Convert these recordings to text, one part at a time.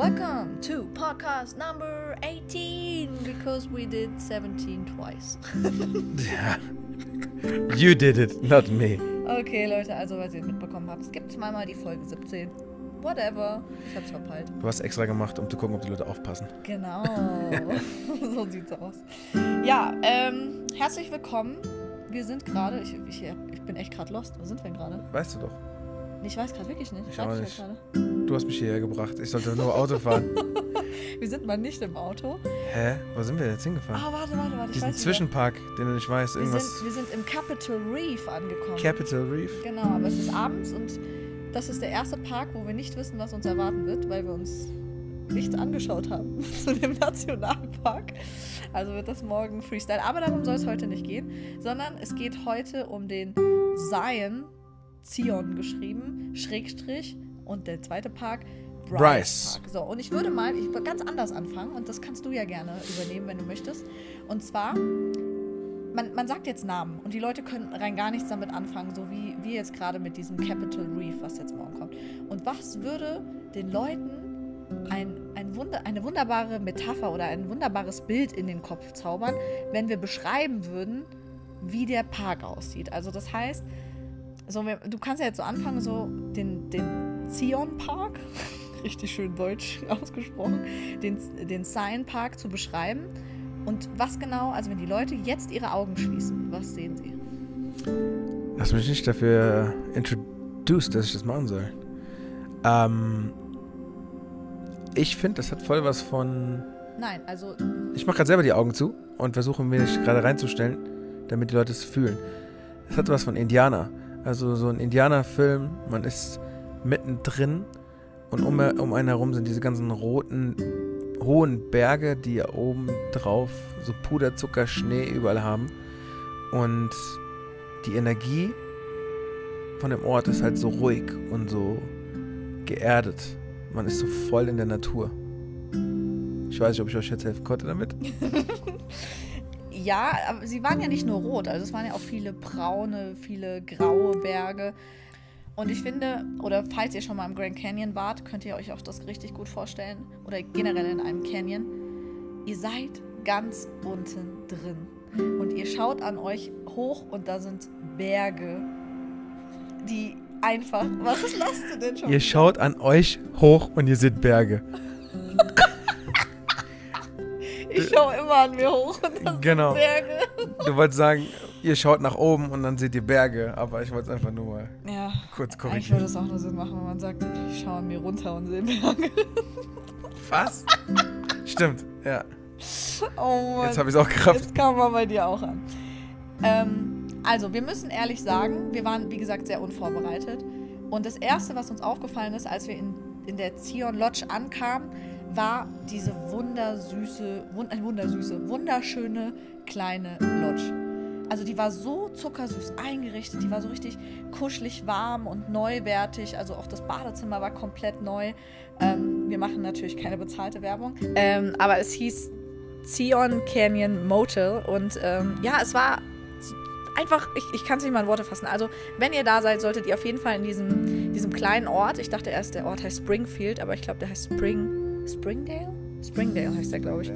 Welcome to podcast number 18 because we did 17 twice. Ja. You did it, not me. okay, Leute, also weil ihr mitbekommen habt, es gibt zweimal die Folge 17. Whatever. Ich hab's verpeilt. Du hast extra gemacht, um zu gucken, ob die Leute aufpassen. Genau. so sieht's aus. Ja, ähm, herzlich willkommen. Wir sind gerade, ich, ich, ich bin echt gerade lost. Wo sind wir denn gerade? Weißt du doch. Ich weiß gerade wirklich nicht. Ich auch nicht. gerade. Du hast mich hierher gebracht. Ich sollte nur Auto fahren. Wir sind mal nicht im Auto. Hä? Wo sind wir jetzt hingefahren? Ah, warte, warte, warte. Ich Diesen weiß. Zwischenpark, den du nicht weißt. Wir Irgendwas. sind, wir sind im Capital Reef angekommen. Capital Reef. Genau, aber es ist abends und das ist der erste Park, wo wir nicht wissen, was uns erwarten wird, weil wir uns nichts angeschaut haben zu dem Nationalpark. Also wird das morgen Freestyle. Aber darum soll es heute nicht gehen, sondern es geht heute um den Zion, Zion geschrieben, Schrägstrich und der zweite Park. Bryce. Park. So, und ich würde mal ich würde ganz anders anfangen und das kannst du ja gerne übernehmen, wenn du möchtest. Und zwar man, man sagt jetzt Namen und die Leute können rein gar nichts damit anfangen, so wie wir jetzt gerade mit diesem Capital Reef, was jetzt morgen kommt. Und was würde den Leuten ein, ein Wunder, eine wunderbare Metapher oder ein wunderbares Bild in den Kopf zaubern, wenn wir beschreiben würden, wie der Park aussieht? Also das heißt, so, du kannst ja jetzt so anfangen, so den, den Zion Park, richtig schön deutsch ausgesprochen, den, den Zion Park zu beschreiben. Und was genau, also wenn die Leute jetzt ihre Augen schließen, was sehen sie? Lass mich nicht dafür introduced, dass ich das machen soll. Ähm. Ich finde, das hat voll was von. Nein, also Ich mache gerade selber die Augen zu und versuche mir das gerade reinzustellen, damit die Leute es fühlen. Es hat was von Indianer. Also so ein Indianerfilm, man ist mittendrin und um, um einen herum sind diese ganzen roten, hohen Berge, die oben drauf so Puderzucker, Schnee überall haben. Und die Energie von dem Ort ist halt so ruhig und so geerdet. Man ist so voll in der Natur. Ich weiß nicht, ob ich euch jetzt helfen konnte damit. ja, aber sie waren ja nicht nur rot, also es waren ja auch viele braune, viele graue Berge. Und ich finde, oder falls ihr schon mal im Grand Canyon wart, könnt ihr euch auch das richtig gut vorstellen. Oder generell in einem Canyon. Ihr seid ganz unten drin. Und ihr schaut an euch hoch und da sind Berge, die einfach. Was lachst du denn schon? Ihr schaut an euch hoch und ihr seht Berge. Ich schaue immer an mir hoch und das Genau. sind Berge. Du wolltest sagen, ihr schaut nach oben und dann seht ihr Berge, aber ich wollte es einfach nur mal Ja. kurz Eigentlich würde korrigieren. es auch nur Sinn machen, wenn man sagt, ich schaue an mir runter und sehe Berge. Was? Stimmt, ja. Oh Mann. Jetzt habe ich es auch gerafft. Jetzt kam man bei dir auch an. Ähm, also, wir müssen ehrlich sagen, wir waren, wie gesagt, sehr unvorbereitet. Und das Erste, was uns aufgefallen ist, als wir in, in der Zion Lodge ankamen, war diese wundersüße, wund, wundersüße, wunderschöne kleine Lodge. Also die war so zuckersüß eingerichtet, die war so richtig kuschelig warm und neuwertig. Also auch das Badezimmer war komplett neu. Ähm, wir machen natürlich keine bezahlte Werbung. Ähm, aber es hieß Zion Canyon Motel. Und ähm, ja, es war einfach, ich, ich kann es nicht mal in Worte fassen. Also, wenn ihr da seid, solltet ihr auf jeden Fall in diesem, diesem kleinen Ort, ich dachte erst, der Ort heißt Springfield, aber ich glaube, der heißt Spring. Springdale? Springdale heißt der, glaube ich.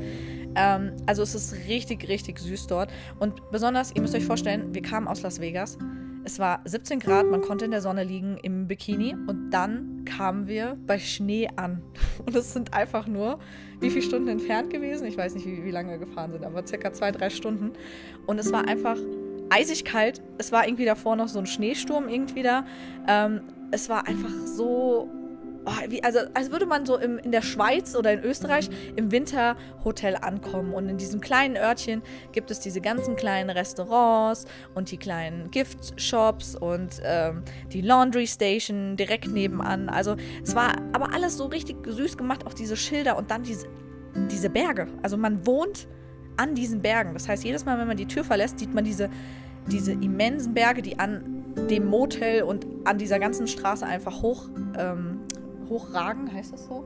Ähm, also, es ist richtig, richtig süß dort. Und besonders, ihr müsst euch vorstellen, wir kamen aus Las Vegas. Es war 17 Grad, man konnte in der Sonne liegen im Bikini und dann kamen wir bei Schnee an. Und es sind einfach nur, wie viele Stunden entfernt gewesen? Ich weiß nicht, wie, wie lange wir gefahren sind, aber circa zwei, drei Stunden. Und es war einfach eisig kalt. Es war irgendwie davor noch so ein Schneesturm irgendwie da. Ähm, es war einfach so. Oh, wie, also, als würde man so im, in der Schweiz oder in Österreich im Winterhotel ankommen. Und in diesem kleinen Örtchen gibt es diese ganzen kleinen Restaurants und die kleinen Giftshops und ähm, die Laundry Station direkt nebenan. Also es war aber alles so richtig süß gemacht, auch diese Schilder und dann diese, diese Berge. Also man wohnt an diesen Bergen. Das heißt, jedes Mal, wenn man die Tür verlässt, sieht man diese, diese immensen Berge, die an dem Motel und an dieser ganzen Straße einfach hoch, ähm, hochragen, heißt das so?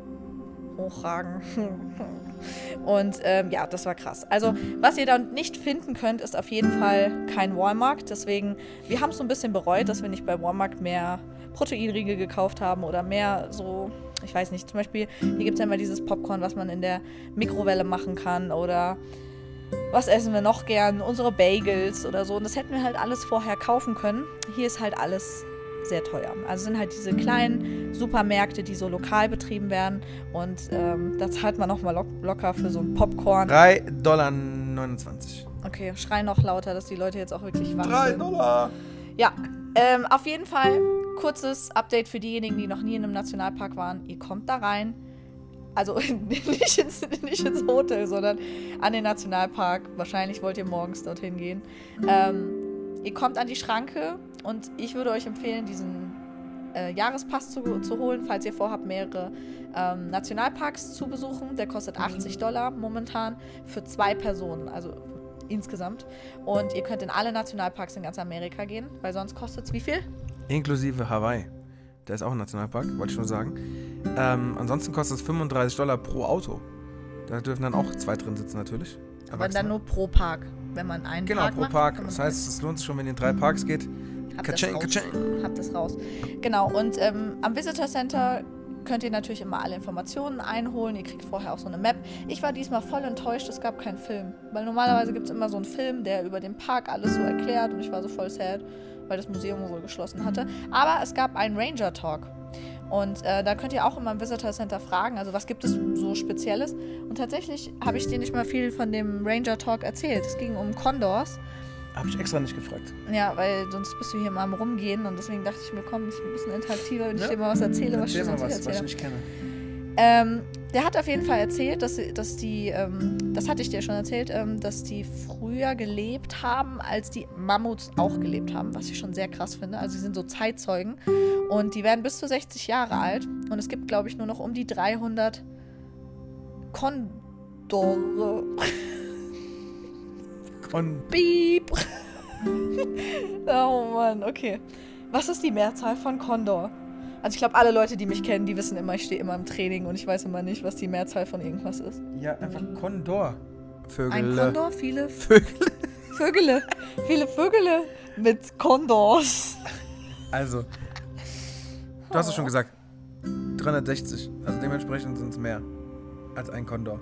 hochragen. Und ähm, ja, das war krass. Also, was ihr dann nicht finden könnt, ist auf jeden Fall kein Walmart. Deswegen, wir haben es so ein bisschen bereut, dass wir nicht bei Walmart mehr Proteinriegel gekauft haben oder mehr so, ich weiß nicht, zum Beispiel, hier gibt es ja immer dieses Popcorn, was man in der Mikrowelle machen kann oder was essen wir noch gern? Unsere Bagels oder so. Und das hätten wir halt alles vorher kaufen können. Hier ist halt alles sehr teuer. Also sind halt diese kleinen Supermärkte, die so lokal betrieben werden. Und ähm, da zahlt man nochmal lo locker für so ein Popcorn. 3,29 Dollar. Okay, schrei noch lauter, dass die Leute jetzt auch wirklich wach 3 sind. Dollar! Ja, ähm, auf jeden Fall kurzes Update für diejenigen, die noch nie in einem Nationalpark waren. Ihr kommt da rein. Also nicht ins, nicht ins Hotel, sondern an den Nationalpark. Wahrscheinlich wollt ihr morgens dorthin gehen. Ähm, ihr kommt an die Schranke und ich würde euch empfehlen, diesen äh, Jahrespass zu, zu holen, falls ihr vorhabt, mehrere ähm, Nationalparks zu besuchen. Der kostet 80 Dollar momentan für zwei Personen, also insgesamt. Und ihr könnt in alle Nationalparks in ganz Amerika gehen, weil sonst kostet es wie viel? Inklusive Hawaii. Der ist auch ein Nationalpark, wollte ich nur sagen. Ähm, ansonsten kostet es 35 Dollar pro Auto. Da dürfen dann auch zwei drin sitzen natürlich. Aber dann nur pro Park. Wenn man einen Genau, Park pro macht, Park. Das heißt, es lohnt sich schon, wenn ihr in drei Parks geht. Habt das Kaching, raus. Habt das raus. Genau, und ähm, am Visitor Center könnt ihr natürlich immer alle Informationen einholen. Ihr kriegt vorher auch so eine Map. Ich war diesmal voll enttäuscht, es gab keinen Film. Weil normalerweise gibt es immer so einen Film, der über den Park alles so erklärt. Und ich war so voll sad, weil das Museum wohl geschlossen hatte. Aber es gab einen Ranger Talk. Und äh, da könnt ihr auch immer im Visitor Center fragen, also was gibt es so Spezielles. Und tatsächlich habe ich dir nicht mal viel von dem Ranger Talk erzählt. Es ging um Condors. Habe ich extra nicht gefragt. Ja, weil sonst bist du hier mal am Rumgehen und deswegen dachte ich mir, komm, ich bin ein bisschen interaktiver, wenn ich Ja. dir mal was erzähle, was ich Erzähl mal nicht was, was ich nicht kenne. Ähm, der hat auf jeden Fall erzählt, dass, dass die, ähm, das hatte ich dir schon erzählt, ähm, dass die früher gelebt haben, als die Mammuts auch gelebt haben, was ich schon sehr krass finde. Also sie sind so Zeitzeugen und die werden bis zu 60 Jahre alt und es gibt, glaube ich, nur noch um die 300 Kondore. Kon Piep. oh Mann, okay. Was ist die Mehrzahl von Kondor? Also ich glaube, alle Leute, die mich kennen, die wissen immer, ich stehe immer im Training und ich weiß immer nicht, was die Mehrzahl von irgendwas ist. ja, einfach Kondor. Vögel. Ein Kondor, viele Vögel. Vögele. Viele Vögele mit Kondors. Also, du hast es schon gesagt. 360. Also dementsprechend sind es mehr als ein Kondor.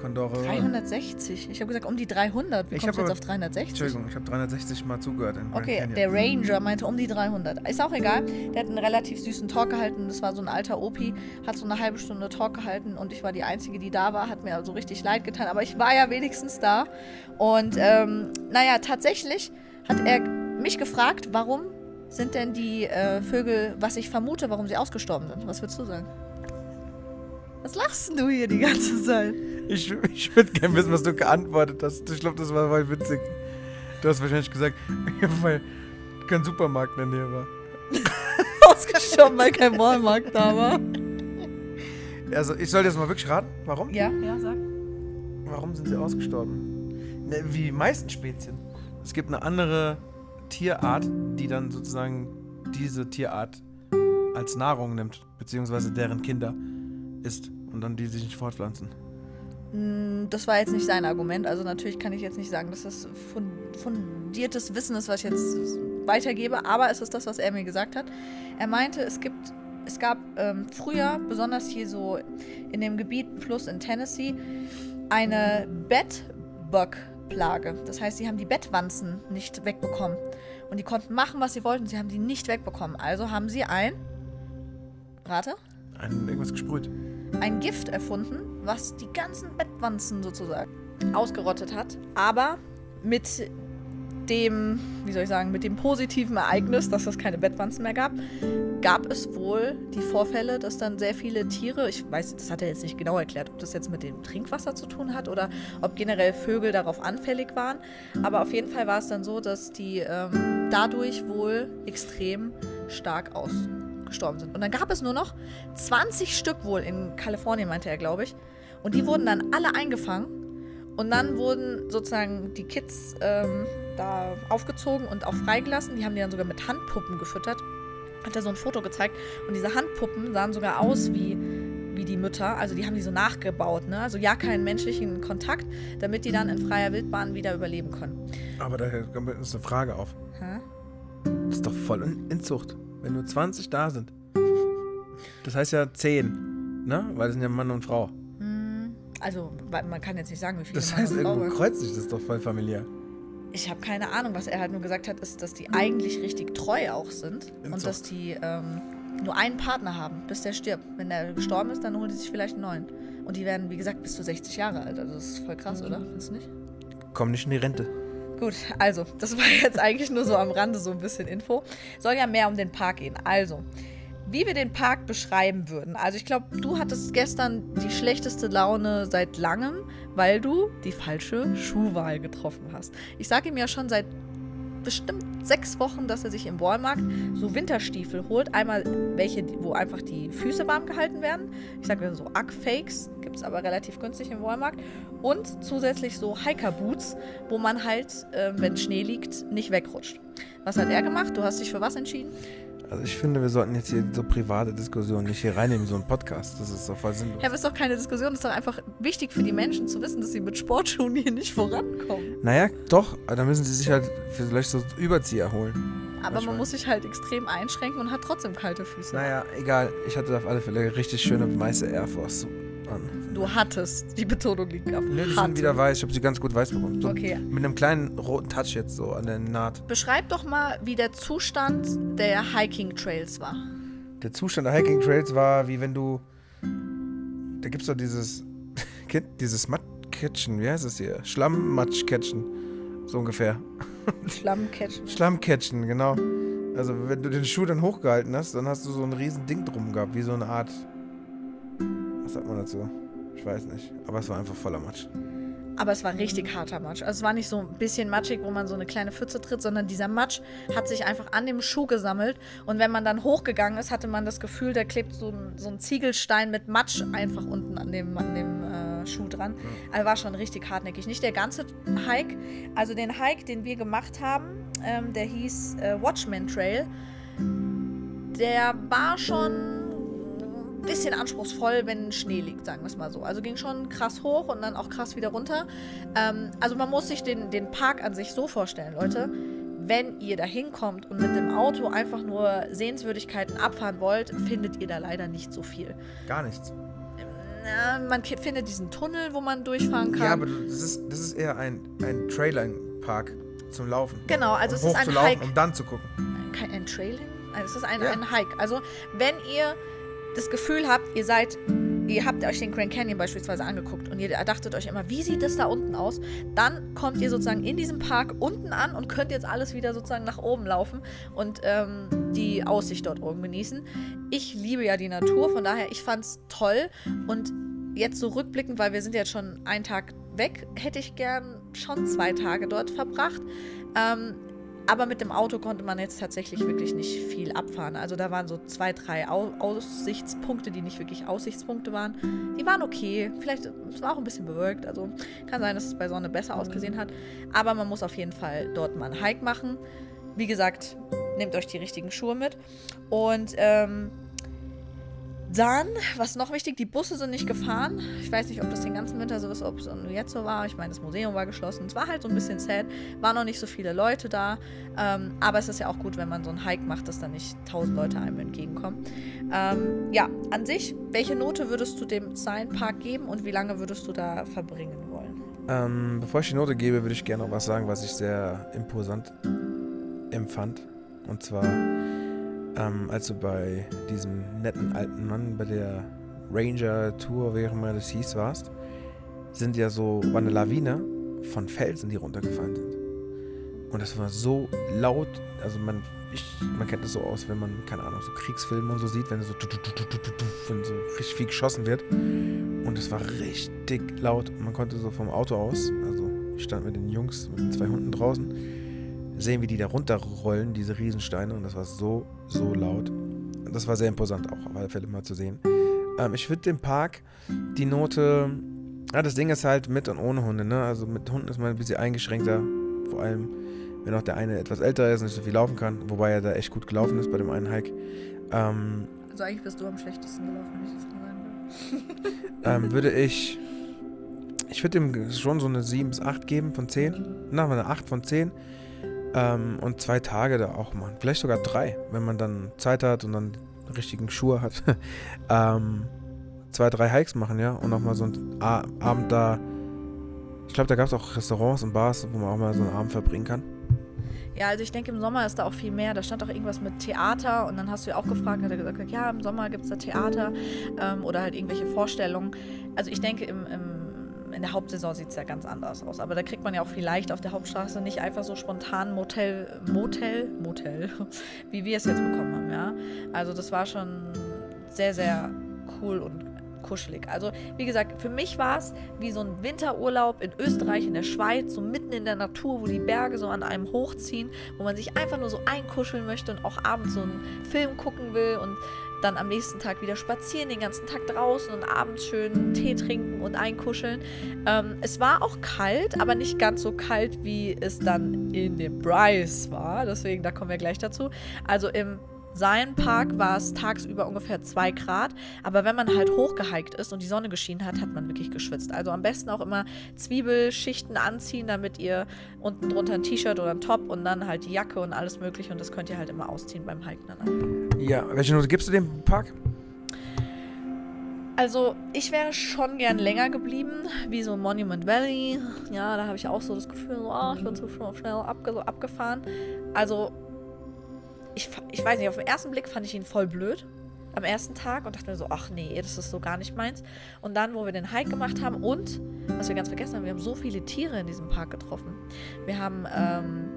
Kondore. 360. Ich habe gesagt, um die 300. Wie Ich kommst du jetzt aber- auf 360? Entschuldigung, ich habe 360 mal zugehört Okay, der Ranger meinte um die 300. Ist auch egal. Der hat einen relativ süßen Talk gehalten. Das war so ein alter Opi. Hat so eine halbe Stunde Talk gehalten und ich war die Einzige, die da war. Hat mir also richtig leid getan. Aber ich war ja wenigstens da. Und ähm, naja, tatsächlich hat er mich gefragt, warum sind denn die äh, Vögel, was ich vermute, warum sie ausgestorben sind. Was würdest du sagen? Was lachst du hier die ganze Zeit? Ich, ich würde gerne wissen, was du geantwortet hast. Ich glaube, das war voll witzig. Du hast wahrscheinlich gesagt, weil kein Supermarkt in der Nähe war. Ausgestorben, weil kein Walmart da war. Also, ich soll jetzt mal wirklich raten. Warum? Ja, ja, sag. Warum sind sie ausgestorben? Ne, wie die meisten Spezien. Es gibt eine andere Tierart, die dann sozusagen diese Tierart als Nahrung nimmt, beziehungsweise deren Kinder isst und dann die sich nicht fortpflanzen. Mm, Das war jetzt nicht sein Argument. Also natürlich kann ich jetzt nicht sagen, dass das fun- fundiertes Wissen ist, was ich jetzt weitergebe, aber es ist das, was er mir gesagt hat. Er meinte, es gibt, es gab ähm, früher, besonders hier so in dem Gebiet plus in Tennessee, eine Bedbug-Plage. Das heißt, sie haben die Bettwanzen nicht wegbekommen. Und die konnten machen, was sie wollten, sie haben die nicht wegbekommen. Also haben sie ein, rate, Ein, irgendwas gesprüht. ein Gift erfunden, was die ganzen Bettwanzen sozusagen ausgerottet hat. Aber mit dem, wie soll ich sagen, mit dem positiven Ereignis, dass es keine Bettwanzen mehr gab, gab es wohl die Vorfälle, dass dann sehr viele Tiere, ich weiß, das hat er jetzt nicht genau erklärt, ob das jetzt mit dem Trinkwasser zu tun hat oder ob generell Vögel darauf anfällig waren. Aber auf jeden Fall war es dann so, dass die ähm, dadurch wohl extrem stark ausgestorben sind. Und dann gab es nur noch 20 Stück wohl in Kalifornien, meinte er, glaube ich. Und die wurden dann alle eingefangen. Und dann wurden sozusagen die Kids ähm, da aufgezogen und auch freigelassen. Die haben die dann sogar mit Handpuppen gefüttert. Hat er so ein Foto gezeigt. Und diese Handpuppen sahen sogar aus wie wie die Mütter. Also die haben die so nachgebaut, ne? Also ja, keinen menschlichen Kontakt, damit die dann in freier Wildbahn wieder überleben können. Aber da kommt uns eine Frage auf. Hä? Das ist doch voll in Inzucht. Wenn nur 20 da sind. Das heißt ja 10. Ne? Weil das sind ja Mann und Frau. Hm, Also man kann jetzt nicht sagen, wie viele Das Mann heißt, und Frau irgendwo kreuzt sich das doch voll familiär. Ich habe keine Ahnung, was er halt nur gesagt hat, ist, dass die eigentlich richtig treu auch sind und Inzucht. dass die ähm, nur einen Partner haben, bis der stirbt. Wenn der gestorben ist, dann holen die sich vielleicht einen neuen. Und die werden, wie gesagt, bis zu 60 Jahre alt. Also das ist voll krass, oder? Findest du nicht? Komm nicht in die Rente. Gut, also, das war jetzt eigentlich nur so am Rande so ein bisschen Info. Soll ja mehr um den Park gehen. Also, wie wir den Park beschreiben würden. Also, ich glaube, du hattest gestern die schlechteste Laune seit langem, weil du die falsche Schuhwahl getroffen hast. Ich sage ihm ja schon seit bestimmt sechs Wochen, dass er sich im Walmart so Winterstiefel holt. Einmal welche, wo einfach die Füße warm gehalten werden. Ich sage so Ugg-Fakes, gibt es aber relativ günstig im Walmart. Und zusätzlich so Hiker-Boots, wo man halt, äh, wenn Schnee liegt, nicht wegrutscht. Was hat er gemacht? Du hast dich für was entschieden? Also ich finde, wir sollten jetzt hier so private Diskussionen nicht hier reinnehmen, so einen Podcast. Das ist doch voll sinnlos. Ja, aber ist doch keine Diskussion. ist doch einfach wichtig für die Menschen zu wissen, dass sie mit Sportschuhen hier nicht vorankommen. Naja, doch, da müssen sie sich halt vielleicht so Überzieher holen. Aber Manchmal. man muss sich halt extrem einschränken und hat trotzdem kalte Füße. Naja, egal. Ich hatte auf alle Fälle richtig schöne weiße Air Force an. Du hattest. Die Betonung liegt auf Ne, die hatte. sind wieder weiß. Ich habe sie ganz gut weiß bekommen. So Okay. Mit einem kleinen roten Touch jetzt so an der Naht. Beschreib doch mal, wie der Zustand der Hiking Trails war. Der Zustand der Hiking Trails war, wie wenn du. Da gibt's doch dieses. Dieses Mattcatchen, wie heißt es hier? Schlammmatschcatchen. So ungefähr. Schlammcatchen. Schlammcatchen, genau. Also, wenn du den Schuh dann hochgehalten hast, dann hast du so ein riesen Ding drum gehabt, wie so eine Art. Was sagt man dazu? Ich weiß nicht. Aber es war einfach voller Matsch. Aber es war richtig harter Matsch. Also es war nicht so ein bisschen matschig, wo man so eine kleine Pfütze tritt, sondern dieser Matsch hat sich einfach an dem Schuh gesammelt. Und wenn man dann hochgegangen ist, hatte man das Gefühl, da klebt so ein, so ein Ziegelstein mit Matsch einfach unten an dem, an dem äh, Schuh dran. Also war schon richtig hartnäckig. Nicht der ganze Hike. Also den Hike, den wir gemacht haben, ähm, der hieß äh, Watchman Trail. Der war schon bisschen anspruchsvoll, wenn Schnee liegt, sagen wir es mal so. Also ging schon krass hoch und dann auch krass wieder runter. Ähm, also man muss sich den, den Park an sich so vorstellen, Leute. Wenn ihr da hinkommt und mit dem Auto einfach nur Sehenswürdigkeiten abfahren wollt, findet ihr da leider nicht so viel. Gar nichts. Na, man findet diesen Tunnel, wo man durchfahren kann. Ja, aber das ist, das ist eher ein, ein Trailer-Park zum Laufen. genau, also es um ist ein Hike. um dann zu gucken. kein ein Trailing? Also es ist ein, Ja. ein Hike. Also wenn ihr das Gefühl habt, ihr seid, ihr habt euch den Grand Canyon beispielsweise angeguckt und ihr dachtet euch immer, wie sieht das da unten aus? Dann kommt ihr sozusagen in diesem Park unten an und könnt jetzt alles wieder sozusagen nach oben laufen und ähm, die Aussicht dort oben genießen. Ich liebe ja die Natur, von daher, ich fand's toll und jetzt so rückblickend, weil wir sind jetzt schon einen Tag weg, hätte ich gern schon zwei Tage dort verbracht. Ähm, aber mit dem Auto konnte man jetzt tatsächlich wirklich nicht viel abfahren. Also da waren so zwei, drei Au Aussichtspunkte, die nicht wirklich Aussichtspunkte waren. Die waren okay. Vielleicht es war auch ein bisschen bewölkt. Also kann sein, dass es bei Sonne besser ausgesehen hat. Aber man muss auf jeden Fall dort mal einen Hike machen. Wie gesagt, nehmt euch die richtigen Schuhe mit. Und ähm, dann, was noch wichtig, die Busse sind nicht gefahren. Ich weiß nicht, ob das den ganzen Winter so ist, ob es jetzt so war. Ich meine, das Museum war geschlossen. Es war halt so ein bisschen sad. Waren noch nicht so viele Leute da. Ähm, aber es ist ja auch gut, wenn man so einen Hike macht, dass da nicht tausend Leute einem entgegenkommen. Ähm, ja, an sich, welche Note würdest du dem Science Park geben und wie lange würdest du da verbringen wollen? Ähm, bevor ich die Note gebe, würde ich gerne noch was sagen, was ich sehr imposant empfand. Und zwar, ähm, als du bei diesem netten alten Mann bei der Ranger-Tour, wie auch immer das hieß, warst, sind ja so, war eine Lawine von Felsen, die runtergefallen sind. Und das war so laut, also man, ich, man kennt das so aus, wenn man, keine Ahnung, so Kriegsfilme und so sieht, wenn so, wenn so richtig viel geschossen wird. Und es war richtig laut. Man konnte so vom Auto aus, also ich stand mit den Jungs, mit den zwei Hunden draußen, sehen, wie die da runterrollen, diese Riesensteine. Und das war so, so laut. Das war sehr imposant auch, auf alle Fälle mal zu sehen. Ähm, ich würde dem Park die Note. Ja, das Ding ist halt mit und ohne Hunde, ne? Also mit Hunden ist man ein bisschen eingeschränkter. Vor allem, wenn auch der eine etwas älter ist und nicht so viel laufen kann. Wobei er da echt gut gelaufen ist bei dem einen Hike. Ähm, Also eigentlich bist du am schlechtesten gelaufen, wenn ich das mal sagen ähm, würde ich. Ich würde ihm schon so eine 7 bis 8 geben von 10. Na, eine 8 von 10. Ähm, und zwei Tage da auch machen. Vielleicht sogar drei, wenn man dann Zeit hat und dann richtigen Schuhe hat. ähm, zwei, drei Hikes machen, ja. Und nochmal so einen Abend da. Ich glaube, da gab es auch Restaurants und Bars, wo man auch mal so einen Abend verbringen kann. Ja, also ich denke, im Sommer ist da auch viel mehr. Da stand auch irgendwas mit Theater und dann hast du ja auch gefragt, hat er gesagt, ja, im Sommer gibt es da Theater ähm, oder halt irgendwelche Vorstellungen. Also ich denke, im, im, in der Hauptsaison sieht es ja ganz anders aus. Aber da kriegt man ja auch vielleicht auf der Hauptstraße nicht einfach so spontan Motel, Motel, Motel, wie wir es jetzt bekommen haben, ja. Also das war schon sehr, sehr cool und kuschelig. Also, wie gesagt, für mich war es wie so ein Winterurlaub in Österreich, in der Schweiz, so mitten in der Natur, wo die Berge so an einem hochziehen, wo man sich einfach nur so einkuscheln möchte und auch abends so einen Film gucken will und dann am nächsten Tag wieder spazieren, den ganzen Tag draußen und abends schön Tee trinken und einkuscheln. Ähm, es war auch kalt, aber nicht ganz so kalt, wie es dann in dem Bryce war. Deswegen, da kommen wir gleich dazu. Also im Zion Park war es tagsüber ungefähr 2 Grad, aber wenn man halt hochgehiked ist und die Sonne geschienen hat, hat man wirklich geschwitzt. Also am besten auch immer Zwiebelschichten anziehen, damit ihr unten drunter ein T-Shirt oder ein Top und dann halt die Jacke und alles mögliche und das könnt ihr halt immer ausziehen beim Hiken dann. Ja, welche Note gibst du dem Park? Also, ich wäre schon gern länger geblieben, wie so Monument Valley. Ja, da habe ich auch so das Gefühl, so, oh, ich bin so schnell abge abgefahren. Also, ich, ich weiß nicht, auf den ersten Blick fand ich ihn voll blöd am ersten Tag und dachte mir so, ach nee, das ist so gar nicht meins. Und dann, wo wir den Hike gemacht haben und, was wir ganz vergessen haben, wir haben so viele Tiere in diesem Park getroffen. Wir haben, ähm,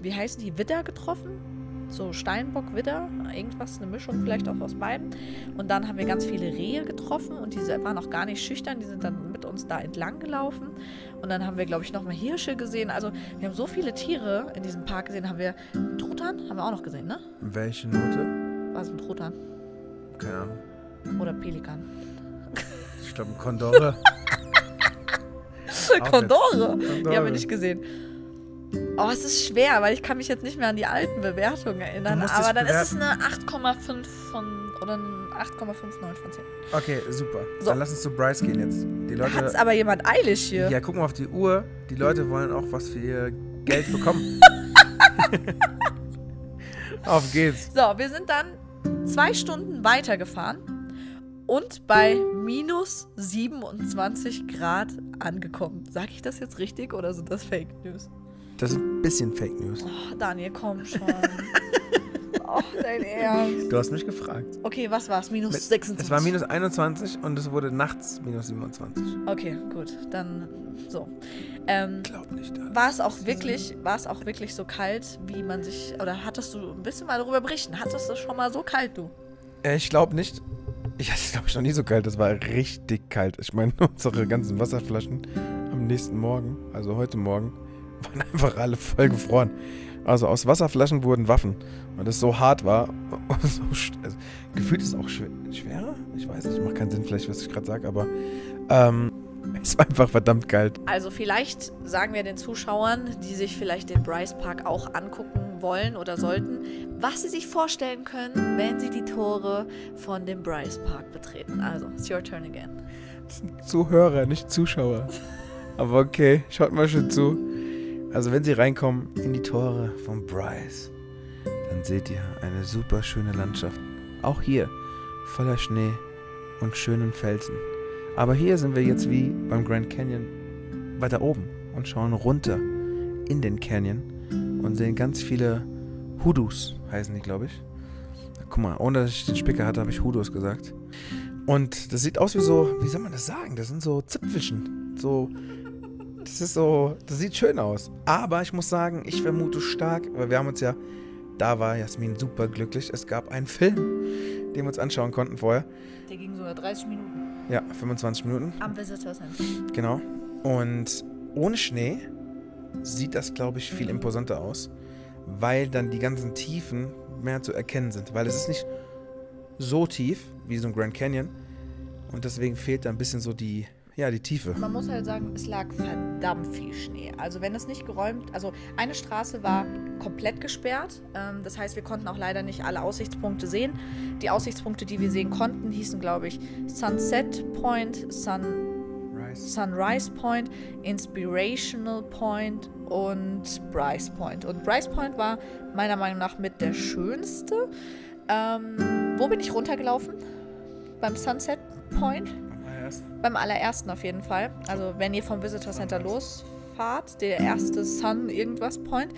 wie heißen die, Widder getroffen? So Steinbock, Widder, irgendwas, eine Mischung vielleicht auch aus beiden. Und dann haben wir ganz viele Rehe getroffen und diese waren auch gar nicht schüchtern, die sind dann mit uns da entlang gelaufen. Und dann haben wir, glaube ich, nochmal Hirsche gesehen. Also wir haben so viele Tiere in diesem Park gesehen. Haben wir Truthahn? Haben wir auch noch gesehen, ne? Welche Note? War es ein Truthahn? Keine Ahnung. Oder Pelikan? Ich glaube, ein Kondore. Kondore? Die haben wir nicht gesehen. Oh, es ist schwer, weil ich kann mich jetzt nicht mehr an die alten Bewertungen erinnern. Aber dann bewerten. ist es eine 8,5 von oder ein 8,59 von 10. Okay, super. So. Dann lass uns zu Bryce gehen jetzt. Die Leute. Hat's aber jemand eilig hier. Ja, guck mal auf die Uhr. Die Leute wollen auch was für ihr Geld bekommen. auf geht's. So, wir sind dann zwei Stunden weitergefahren und bei minus 27 Grad angekommen. Sag ich das jetzt richtig oder sind das Fake News? Das ist ein bisschen Fake News. Oh, Daniel, komm schon. oh, dein Ernst. Du hast mich gefragt. Okay, was war es? Minus Mit, 26? Es war minus 21 und es wurde nachts minus 27. Okay, gut. Dann so. Ähm, Glaub nicht. War es auch wirklich, war es auch wirklich so kalt, wie man sich, oder hattest du ein bisschen mal darüber berichten? Hattest du schon mal so kalt, du? Äh, ich glaube nicht. Ich hatte es, glaube ich, noch nie so kalt. Es war richtig kalt. Ich meine, unsere ganzen Wasserflaschen am nächsten Morgen, also heute Morgen, waren einfach alle voll gefroren. Also aus Wasserflaschen wurden Waffen. Und es so hart war. So, also, gefühlt ist es auch schwer, schwerer. Ich weiß nicht, macht keinen Sinn, vielleicht, was ich gerade sage, aber ähm, es war einfach verdammt kalt. Also vielleicht sagen wir den Zuschauern, die sich vielleicht den Bryce Park auch angucken wollen oder sollten, was sie sich vorstellen können, wenn sie die Tore von dem Bryce Park betreten. Also, it's your turn again. Das sind Zuhörer, nicht Zuschauer. Aber okay, schaut mal schön zu. Also wenn Sie reinkommen in die Tore von Bryce, dann seht ihr eine super schöne Landschaft. Auch hier voller Schnee und schönen Felsen. Aber hier sind wir jetzt wie beim Grand Canyon weiter oben und schauen runter in den Canyon und sehen ganz viele Hudus, heißen die, glaube ich. Guck mal, ohne dass ich den Spicker hatte, habe ich Hudus gesagt. Und das sieht aus wie so, wie soll man das sagen? Das sind so Zipfelchen. So das ist so, das sieht schön aus. Aber ich muss sagen, ich vermute stark, weil wir haben uns ja, da war Jasmin super glücklich. Es gab einen Film, den wir uns anschauen konnten vorher. Der ging sogar 30 Minuten. Ja, 25 Minuten. Am Visitor Center. Genau. Und ohne Schnee sieht das, glaube ich, viel imposanter aus, weil dann die ganzen Tiefen mehr zu erkennen sind. Weil es ist nicht so tief wie so ein Grand Canyon. Und deswegen fehlt da ein bisschen so die Ja, die Tiefe. Man muss halt sagen, es lag verdammt viel Schnee. Also wenn es nicht geräumt, also eine Straße war komplett gesperrt. Ähm, das heißt, wir konnten auch leider nicht alle Aussichtspunkte sehen. Die Aussichtspunkte, die wir sehen konnten, hießen, glaube ich, Sunset Point, Sun Sunrise Point, Inspirational Point und Bryce Point. Und Bryce Point war meiner Meinung nach mit der schönste. Ähm, wo bin ich runtergelaufen? Beim Sunset Point? Beim allerersten. Beim allerersten auf jeden Fall. Also wenn ihr vom Visitor Center losfahrt, der erste Sun irgendwas Point.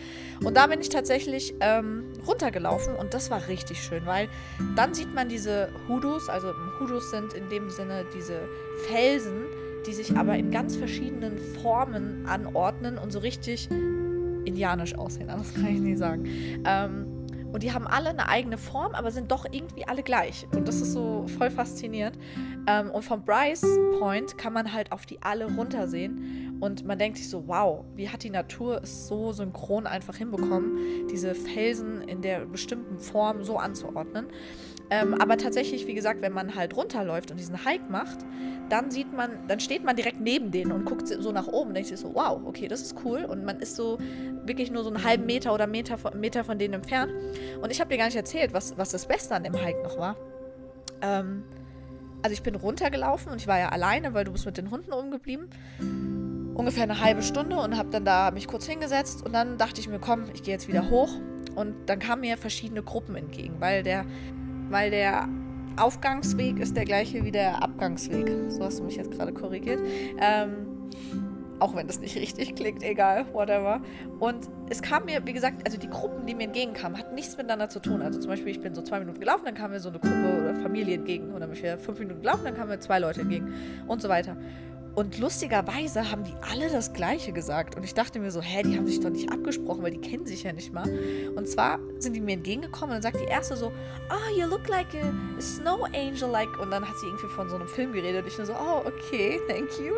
Und da bin ich tatsächlich ähm, runtergelaufen und das war richtig schön, weil dann sieht man diese Hudus, also Hudus sind in dem Sinne diese Felsen, die sich aber in ganz verschiedenen Formen anordnen und so richtig indianisch aussehen. Anders kann ich nicht sagen. Ähm, und die haben alle eine eigene Form, aber sind doch irgendwie alle gleich. Und das ist so voll faszinierend. Ähm, und vom Bryce Point kann man halt auf die alle runtersehen. Und man denkt sich so, wow, wie hat die Natur es so synchron einfach hinbekommen, diese Felsen in der bestimmten Form so anzuordnen. Ähm, aber tatsächlich, wie gesagt, wenn man halt runterläuft und diesen Hike macht, dann sieht man, dann steht man direkt neben denen und guckt so nach oben und denkt sich so, wow, okay, das ist cool. Und man ist so wirklich nur so einen halben Meter oder Meter von, Meter von denen entfernt. Und ich habe dir gar nicht erzählt, was, was das Beste an dem Hike noch war. Ähm, also ich bin runtergelaufen und ich war ja alleine, weil du bist mit den Hunden umgeblieben. Ungefähr eine halbe Stunde und habe dann da mich kurz hingesetzt und dann dachte ich mir, komm, ich gehe jetzt wieder hoch. Und dann kamen mir verschiedene Gruppen entgegen, weil der weil der Aufgangsweg ist der gleiche wie der Abgangsweg. So hast du mich jetzt gerade korrigiert. Ähm, auch wenn das nicht richtig klingt, egal, whatever. Und es kam mir, wie gesagt, also die Gruppen, die mir entgegenkamen, hatten nichts miteinander zu tun. Also zum Beispiel, ich bin so zwei Minuten gelaufen, dann kam mir so eine Gruppe oder Familie entgegen. Und dann bin ich fünf Minuten gelaufen, dann kamen mir zwei Leute entgegen. Und so weiter. Und lustigerweise haben die alle das Gleiche gesagt. Und ich dachte mir so, hä, die haben sich doch nicht abgesprochen, weil die kennen sich ja nicht mal. Und zwar sind die mir entgegengekommen und dann sagt die erste so, oh, you look like a snow angel, like. Und dann hat sie irgendwie von so einem Film geredet. Und ich nur so, oh, okay, thank you.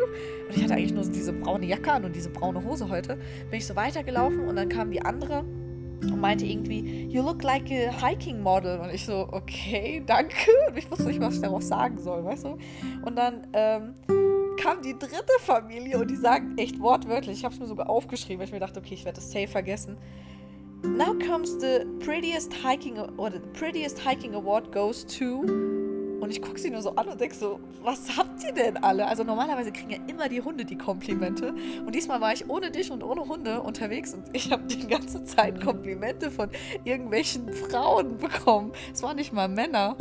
Und ich hatte eigentlich nur so diese braune Jacke an und diese braune Hose heute. Bin ich so weitergelaufen und dann kam die andere und meinte irgendwie, you look like a hiking model. Und ich so, okay, danke. Und ich wusste nicht, was ich darauf sagen soll, weißt du? Und dann, ähm, kam die dritte Familie und die sagen echt wortwörtlich, ich habe es mir sogar aufgeschrieben, weil ich mir dachte, okay, ich werde das safe vergessen. Now comes the prettiest hiking or the prettiest hiking award goes to und ich gucke sie nur so an und denke so, was habt ihr denn alle? Also normalerweise kriegen ja immer die Hunde die Komplimente. Und diesmal war ich ohne dich und ohne Hunde unterwegs und ich habe die ganze Zeit Komplimente von irgendwelchen Frauen bekommen. Es waren nicht mal Männer.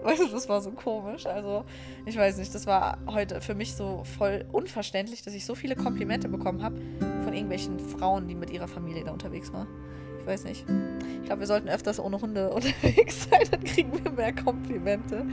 Weißt du, das war so komisch. Also, ich weiß nicht, das war heute für mich so voll unverständlich, dass ich so viele Komplimente bekommen habe von irgendwelchen Frauen, die mit ihrer Familie da unterwegs waren. Ich weiß nicht. Ich glaube, wir sollten öfters ohne Hunde unterwegs sein, dann kriegen wir mehr Komplimente.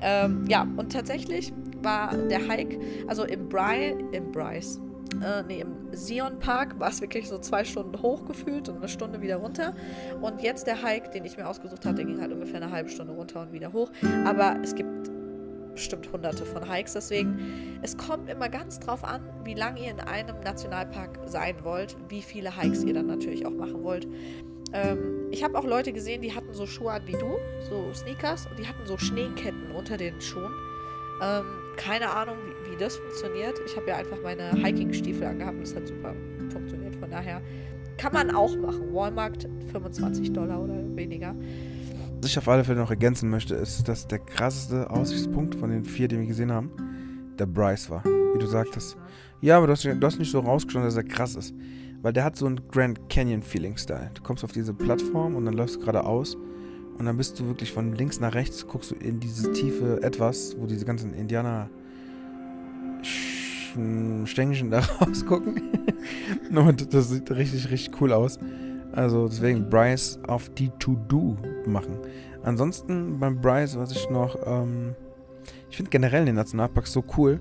Ähm, ja, und tatsächlich war der Hike, also im Bry, im Bryce, äh, nee, im Sion Park war es wirklich so zwei Stunden hochgefühlt und eine Stunde wieder runter. Und jetzt der Hike, den ich mir ausgesucht hatte, ging halt ungefähr eine halbe Stunde runter und wieder hoch. Aber es gibt bestimmt hunderte von Hikes, deswegen es kommt immer ganz drauf an, wie lange ihr in einem Nationalpark sein wollt, wie viele Hikes ihr dann natürlich auch machen wollt. Ähm, ich habe auch Leute gesehen, die hatten so Schuhe an wie du, so Sneakers, und die hatten so Schneeketten unter den Schuhen. Ähm, keine Ahnung, wie, das funktioniert. Ich habe ja einfach meine Hiking-Stiefel angehabt und es hat super funktioniert. Von daher kann man auch machen. Walmart 25 Dollar oder weniger. Was ich auf alle Fälle noch ergänzen möchte, ist, dass der krasseste Aussichtspunkt von den vier, die wir gesehen haben, der Bryce war. Wie du sagtest. Ja, aber du hast, du hast nicht so rausgeschaut, dass er krass ist. Weil der hat so einen Grand Canyon-Feeling-Style. Du kommst auf diese Plattform und dann läufst du geradeaus und dann bist du wirklich von links nach rechts, guckst du in diese tiefe Etwas, wo diese ganzen Indianer Stängchen da rausgucken. und das sieht richtig, richtig cool aus. Also deswegen Bryce auf die To-Do machen. Ansonsten beim Bryce, was ich noch, ähm, ich finde generell den Nationalpark so cool,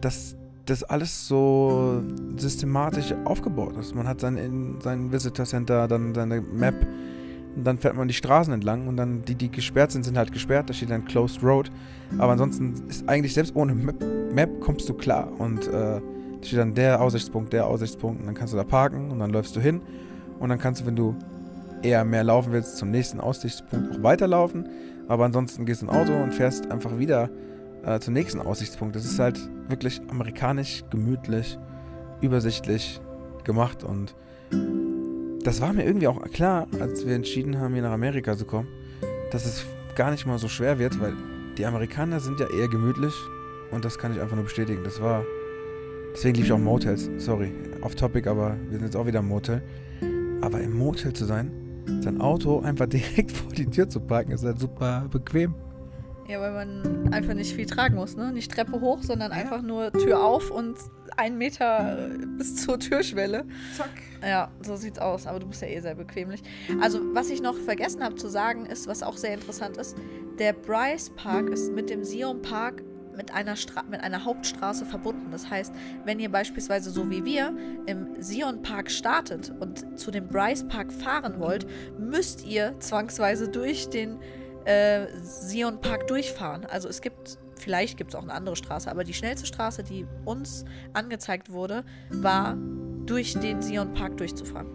dass das alles so systematisch aufgebaut ist. Man hat sein, sein Visitor Center, dann seine Map, und dann fährt man die Straßen entlang und dann die, die gesperrt sind, sind halt gesperrt. Da steht dann Closed Road. Aber ansonsten ist eigentlich selbst ohne Map, Map kommst du klar. Und äh, da steht dann der Aussichtspunkt, der Aussichtspunkt. Und dann kannst du da parken und dann läufst du hin. Und dann kannst du, wenn du eher mehr laufen willst, zum nächsten Aussichtspunkt auch weiterlaufen. Aber ansonsten gehst du ein Auto und fährst einfach wieder äh, zum nächsten Aussichtspunkt. Das ist halt wirklich amerikanisch, gemütlich, übersichtlich gemacht und das war mir irgendwie auch klar, als wir entschieden haben, hier nach Amerika zu kommen, dass es gar nicht mal so schwer wird, weil die Amerikaner sind ja eher gemütlich und das kann ich einfach nur bestätigen. Das war. Deswegen liebe ich auch Motels. Sorry, off topic, aber wir sind jetzt auch wieder im Motel. Aber im Motel zu sein, sein Auto einfach direkt vor die Tür zu parken, ist halt super bequem. Ja, weil man einfach nicht viel tragen muss, ne? Nicht Treppe hoch, sondern ja. einfach nur Tür auf und einen Meter bis zur Türschwelle. Zack. Ja, so sieht's aus. Aber du bist ja eh sehr bequemlich. Also, was ich noch vergessen habe zu sagen, ist, was auch sehr interessant ist, der Bryce Park ist mit dem Sion Park mit einer, Stra mit einer Hauptstraße verbunden. Das heißt, wenn ihr beispielsweise so wie wir im Sion Park startet und zu dem Bryce Park fahren wollt, müsst ihr zwangsweise durch den äh, Sion Park durchfahren. Also es gibt, vielleicht gibt es auch eine andere Straße, aber die schnellste Straße, die uns angezeigt wurde, war durch den Sion Park durchzufahren.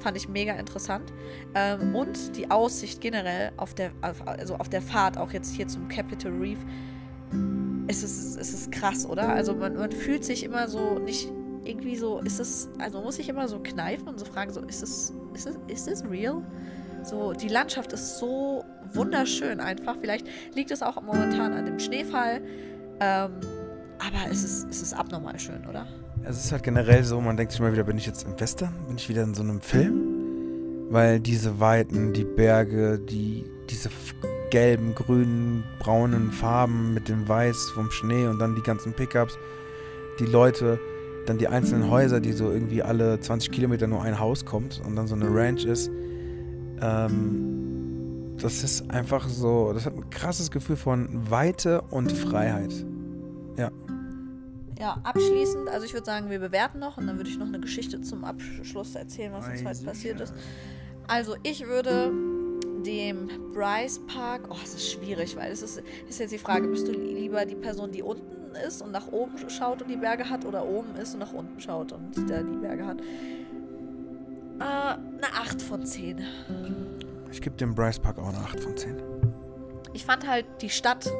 Fand ich mega interessant. Ähm, und die Aussicht generell auf der, also auf der Fahrt, auch jetzt hier zum Capitol Reef, es ist, es ist krass, oder? Also man, man fühlt sich immer so nicht irgendwie so, ist es, also man muss sich immer so kneifen und so fragen, so, ist es, ist es, ist es real? So, die Landschaft ist so wunderschön einfach. Vielleicht liegt es auch momentan an dem Schneefall. Ähm, aber es ist, es ist abnormal schön, oder? Es ist halt generell so, man denkt sich mal wieder, bin ich jetzt im Western? Bin ich wieder in so einem Film? Weil diese Weiten, die Berge, die, diese gelben, grünen, braunen Farben mit dem Weiß vom Schnee und dann die ganzen Pickups, die Leute, dann die einzelnen Häuser, die so irgendwie alle 20 Kilometer nur ein Haus kommt und dann so eine Ranch ist. Ähm, das ist einfach so, das hat ein krasses Gefühl von Weite und Freiheit. Ja. Ja, abschließend, also ich würde sagen, wir bewerten noch und dann würde ich noch eine Geschichte zum Abschluss erzählen, was uns heute passiert ist. Also ich würde dem Bryce Park, oh, es ist schwierig, weil es ist, ist jetzt die Frage, bist du lieber die Person, die unten ist und nach oben schaut und die Berge hat oder oben ist und nach unten schaut und der die Berge hat? Äh, eine 8 von 10. Ich gebe dem Bryce Park auch eine 8 von 10. Ich fand halt die Stadt,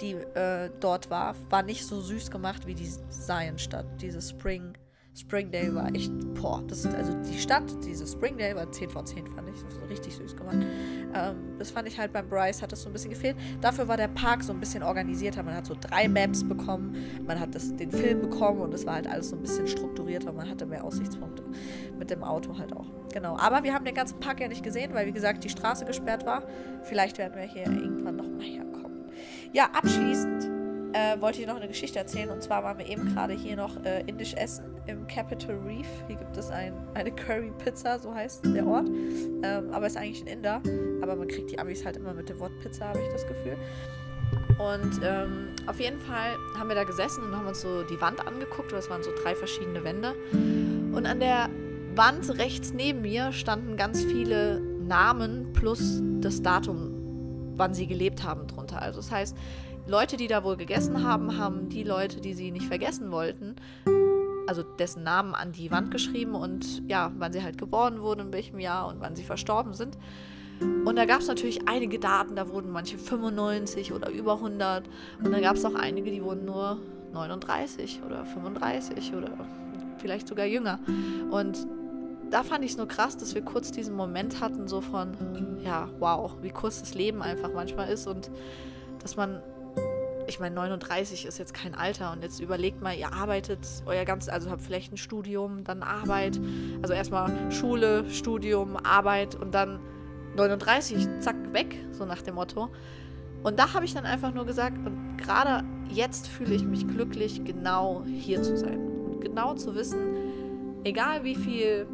die äh, dort war, war nicht so süß gemacht wie die Zion-Stadt, diese Spring Springdale war echt, boah, das, also die Stadt, diese Springdale war 10 von 10, fand ich. Das war richtig süß gemacht. Ähm, das fand ich halt beim Bryce, hat das so ein bisschen gefehlt. Dafür war der Park so ein bisschen organisierter. Man hat so drei Maps bekommen, man hat das, den Film bekommen und es war halt alles so ein bisschen strukturierter. Man hatte mehr Aussichtspunkte. Mit dem Auto halt auch. Genau. Aber wir haben den ganzen Park ja nicht gesehen, weil, wie gesagt, die Straße gesperrt war. Vielleicht werden wir hier irgendwann nochmal herkommen. Ja, abschließend äh, wollte ich noch eine Geschichte erzählen. Und zwar waren wir eben gerade hier noch äh, indisch essen im Capital Reef. Hier gibt es ein, eine Curry Pizza, so heißt der Ort. Ähm, aber ist eigentlich ein Inder. Aber man kriegt die Amis halt immer mit dem Wort Pizza, habe ich das Gefühl. Und ähm, auf jeden Fall haben wir da gesessen und haben uns so die Wand angeguckt. Das waren so drei verschiedene Wände. Und an der Wand rechts neben mir standen ganz viele Namen plus das Datum, wann sie gelebt haben, drunter. Also das heißt, Leute, die da wohl gegessen haben, haben die Leute, die sie nicht vergessen wollten, also dessen Namen an die Wand geschrieben und ja, wann sie halt geboren wurden, in welchem Jahr und wann sie verstorben sind. Und da gab es natürlich einige Daten, da wurden manche 95 oder über 100 und dann gab es auch einige, die wurden nur 39 oder 35 oder vielleicht sogar jünger. Und da fand ich es nur krass, dass wir kurz diesen Moment hatten, so von, ja, wow, wie kurz das Leben einfach manchmal ist und dass man ich meine, 39 ist jetzt kein Alter und jetzt überlegt mal, ihr arbeitet euer ganzes, also habt vielleicht ein Studium, dann Arbeit, also erstmal Schule, Studium, Arbeit und dann 39, zack, weg, so nach dem Motto. Und da habe ich dann einfach nur gesagt, und gerade jetzt fühle ich mich glücklich, genau hier zu sein. Und genau zu wissen, egal wie viel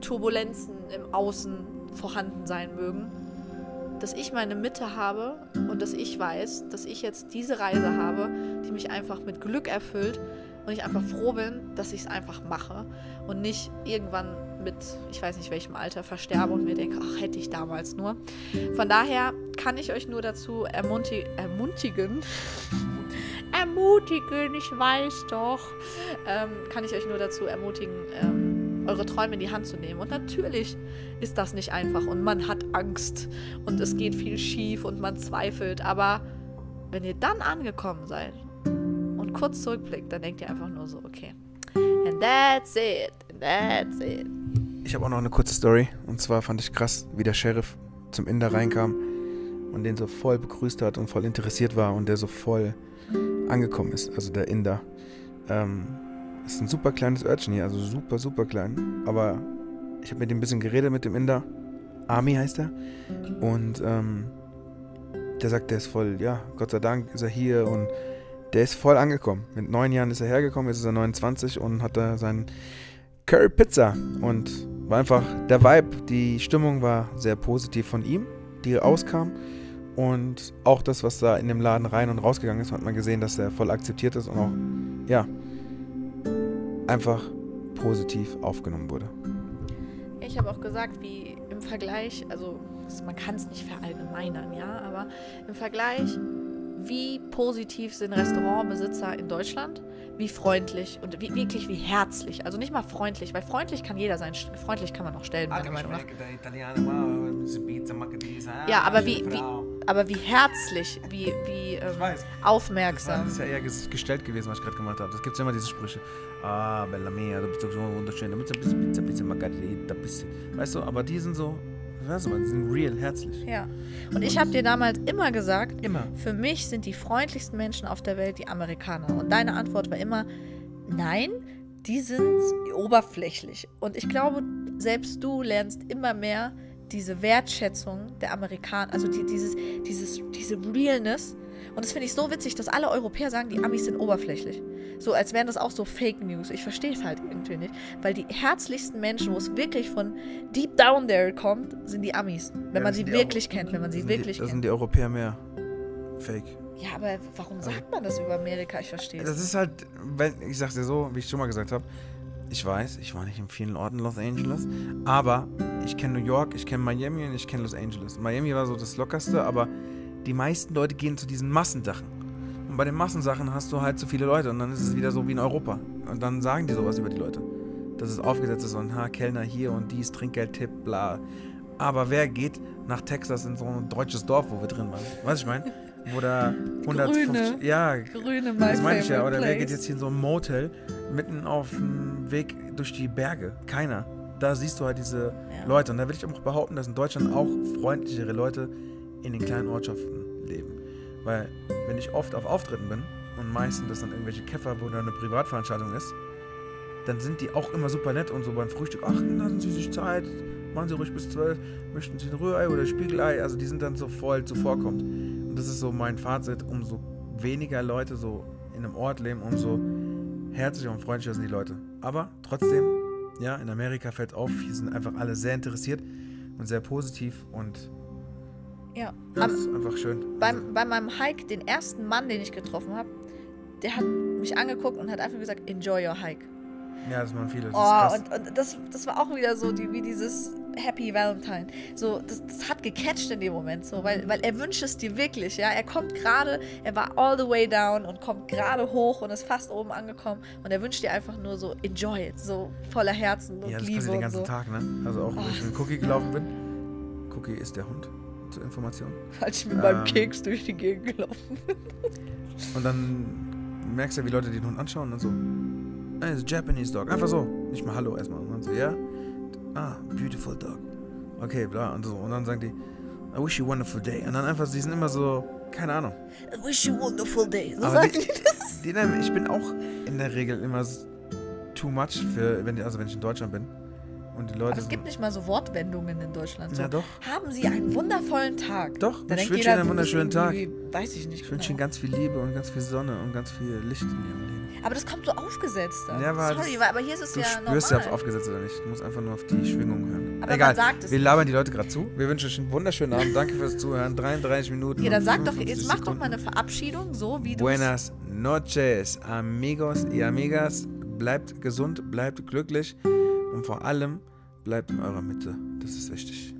Turbulenzen im Außen vorhanden sein mögen, dass ich meine Mitte habe und dass ich weiß, dass ich jetzt diese Reise habe, die mich einfach mit Glück erfüllt und ich einfach froh bin, dass ich es einfach mache und nicht irgendwann mit, ich weiß nicht welchem Alter, versterbe und mir denke, ach, hätte ich damals nur. Von daher kann ich euch nur dazu ermunti ermutigen, ermutigen, ich weiß doch, ähm, kann ich euch nur dazu ermutigen, ähm, eure Träume in die Hand zu nehmen. Und natürlich ist das nicht einfach und man hat Angst und es geht viel schief und man zweifelt, aber wenn ihr dann angekommen seid und kurz zurückblickt, dann denkt ihr einfach nur so, okay. And that's it. And that's it. Ich habe auch noch eine kurze Story. Und zwar fand ich krass, wie der Sheriff zum Inder reinkam und den so voll begrüßt hat und voll interessiert war und der so voll angekommen ist. Also der Inder. Ähm, ist ein super kleines Örtchen hier, also super, super klein. Aber ich habe mit ihm ein bisschen geredet, mit dem Inder. Ami heißt er. Und ähm, der sagt, der ist voll, ja, Gott sei Dank ist er hier und der ist voll angekommen. Mit neun Jahren ist er hergekommen, jetzt ist er 29 und hat da seinen Curry Pizza. Und war einfach der Vibe, die Stimmung war sehr positiv von ihm, die rauskam. Und auch das, was da in dem Laden rein und rausgegangen ist, hat man gesehen, dass er voll akzeptiert ist und auch, ja, einfach positiv aufgenommen wurde. Ich habe auch gesagt, wie im Vergleich, also man kann es nicht verallgemeinern, ja, aber im Vergleich, wie positiv sind Restaurantbesitzer in Deutschland, wie freundlich und wie, wirklich wie herzlich. Also nicht mal freundlich, weil freundlich kann jeder sein. Freundlich kann man auch stellen, meiner Meinung nach. Ja, aber wie, wie, aber wie herzlich, wie, wie ähm, aufmerksam. Das ist ja eher gestellt gewesen, was ich gerade gemacht habe. Das gibt ja immer diese Sprüche. Ah, Bella Mia, du bist doch so wunderschön. Damit ein bisschen Pizza, Pizza, Margarita, bisschen. Weißt du, aber die sind so, weißt du, die sind real, herzlich. Ja. Und ich habe dir damals immer gesagt, Immer. für mich sind die freundlichsten Menschen auf der Welt die Amerikaner. Und deine Antwort war immer, nein, die sind oberflächlich. Und ich glaube, selbst du lernst immer mehr diese Wertschätzung der Amerikaner, also die, dieses, dieses, diese Realness. Und das finde ich so witzig, dass alle Europäer sagen, die Amis sind oberflächlich. So als wären das auch so Fake News. Ich verstehe es halt irgendwie nicht. Weil die herzlichsten Menschen, wo es wirklich von deep down there kommt, sind die Amis. Wenn Ja, man das sie sind wirklich Euro- kennt, wenn man sie sind wirklich die, Das sind kennt. die Europäer mehr. Fake. Ja, aber warum sagt man das über Amerika? Ich verstehe Das es. ist halt, wenn, ich sag's dir so, wie ich schon mal gesagt habe, ich weiß, ich war nicht in vielen Orten Los Angeles, aber ich kenne New York, ich kenne Miami und ich kenne Los Angeles. Miami war so das Lockerste, aber die meisten Leute gehen zu diesen Massensachen. Und bei den Massensachen hast du halt zu viele Leute und dann ist es wieder so wie in Europa. Und dann sagen die sowas über die Leute. Dass es aufgesetzt ist und ha, Kellner hier und dies, Trinkgeldtipp, bla. Aber wer geht nach Texas in so ein deutsches Dorf, wo wir drin waren? Weißt du, ich meine? Wo da 150. Grüne. Ja, Grüne, das meine ich ja. Oder wer place. geht jetzt hier in so ein Motel mitten auf dem Weg durch die Berge? Keiner. Da siehst du halt diese Ja. Leute. Und da will ich auch behaupten, dass in Deutschland auch freundlichere Leute in den kleinen Ortschaften leben. Weil, wenn ich oft auf Auftritten bin und meistens das dann irgendwelche Käfer, wo da eine Privatveranstaltung ist, dann sind die auch immer super nett und so beim Frühstück, ach, lassen Sie sich Zeit, machen Sie ruhig bis zwölf, möchten Sie ein Rührei oder Spiegelei, also die sind dann so voll zuvorkommt. Und das ist so mein Fazit, umso weniger Leute so in einem Ort leben, umso herzlicher und freundlicher sind die Leute. Aber trotzdem, ja, in Amerika fällt auf, hier sind einfach alle sehr interessiert und sehr positiv und Ja. ja, das ist einfach schön. Also, beim, bei meinem Hike, den ersten Mann, den ich getroffen habe, der hat mich angeguckt und hat einfach gesagt, enjoy your hike. ja, das machen viele, das Oh, und, und das, das war auch wieder so die, wie dieses Happy Valentine. So, das, das hat gecatcht in dem Moment so, weil, weil er wünscht es dir wirklich, ja. Er kommt gerade, er war all the way down und kommt gerade hoch und ist fast oben angekommen und er wünscht dir einfach nur so, enjoy it, so voller Herzen und Ja, das Liebe passiert den ganzen so. Tag, ne? Also auch, wenn Oh, ich mit das Cookie ist- gelaufen bin. Cookie ist der Hund, zur Information. Als ich mit meinem Ähm. Keks durch die Gegend gelaufen bin. Und dann merkst du ja, wie Leute den Hund anschauen und so. Hey, it's a Japanese dog. Einfach so. Nicht mal Hallo erstmal. Und dann so, ja? Ah, beautiful dog. Okay, bla. Und so. Und dann sagen die, I wish you a wonderful day. Und dann einfach, sie sind immer so, keine Ahnung. I wish you a wonderful day. So Aber sagen die- die das. Die, ich bin auch in der Regel immer too much für, wenn also wenn ich in Deutschland bin. Und die Leute Aber es gibt nicht mal so Wortwendungen in Deutschland. So, Na doch. Haben Sie einen wundervollen Tag. Doch, Da ich wünsche Ihnen einen wunderschönen Tag. Weiß ich nicht. Ich wünsche Ihnen genau. ganz viel Liebe und ganz viel Sonne und ganz viel Licht in Ihrem Leben. Aber das kommt so aufgesetzt. Dann. Ja, aber Sorry, das- aber hier ist es Du ja spürst ja, ob normal. es aufgesetzt oder nicht. Du musst einfach nur auf die Schwingung hören. Aber Egal, wir nicht. labern die Leute gerade zu. Wir wünschen euch einen wunderschönen Abend. Danke fürs Zuhören. 33 Minuten. Ja, dann sag doch, 55 jetzt mach doch mal eine Verabschiedung, so wie du Buenas noches, amigos y amigas. Bleibt gesund, bleibt glücklich und vor allem bleibt in eurer Mitte. Das ist wichtig.